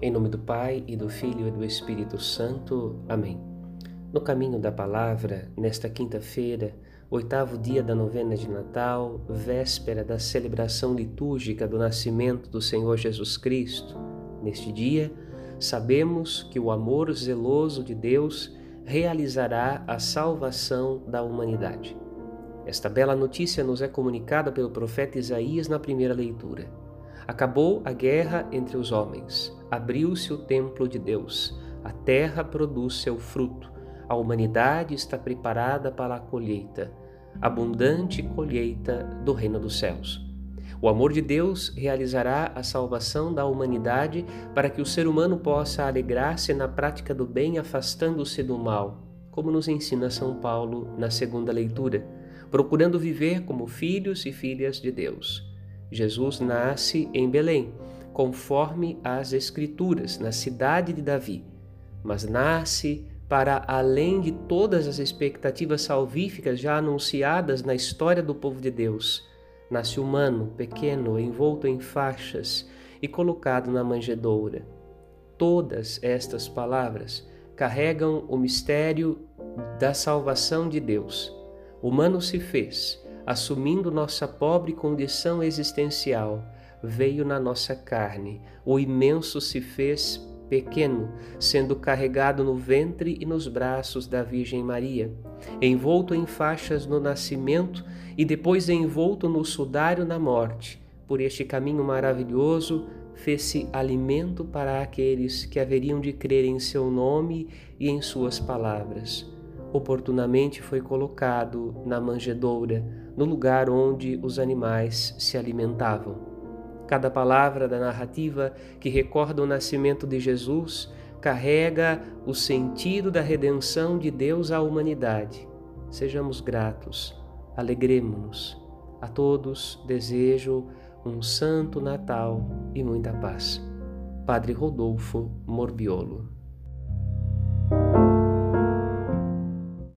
Em nome do Pai e do Filho e do Espírito Santo. Amém. No caminho da palavra, nesta quinta-feira, oitavo dia da novena de Natal, véspera da celebração litúrgica do nascimento do Senhor Jesus Cristo, neste dia, sabemos que o amor zeloso de Deus realizará a salvação da humanidade. Esta bela notícia nos é comunicada pelo profeta Isaías na primeira leitura. Acabou a guerra entre os homens, abriu-se o templo de Deus, a terra produz seu fruto, a humanidade está preparada para a colheita, abundante colheita do reino dos céus. O amor de Deus realizará a salvação da humanidade para que o ser humano possa alegrar-se na prática do bem, afastando-se do mal, como nos ensina São Paulo na segunda leitura, procurando viver como filhos e filhas de Deus. Jesus nasce em Belém, conforme as Escrituras, na cidade de Davi, mas nasce para além de todas as expectativas salvíficas já anunciadas na história do povo de Deus. Nasce humano, pequeno, envolto em faixas e colocado na manjedoura. Todas estas palavras carregam o mistério da salvação de Deus. Humano se fez assumindo nossa pobre condição existencial, veio na nossa carne, o imenso se fez pequeno, sendo carregado no ventre e nos braços da Virgem Maria, envolto em faixas no nascimento e depois envolto no sudário na morte. Por este caminho maravilhoso, fez-se alimento para aqueles que haveriam de crer em seu nome e em suas palavras oportunamente foi colocado na manjedoura, no lugar onde os animais se alimentavam. Cada palavra da narrativa que recorda o nascimento de Jesus carrega o sentido da redenção de Deus à humanidade. Sejamos gratos, alegremos-nos. A todos desejo um santo Natal e muita paz. Padre Rodolfo Morbiolo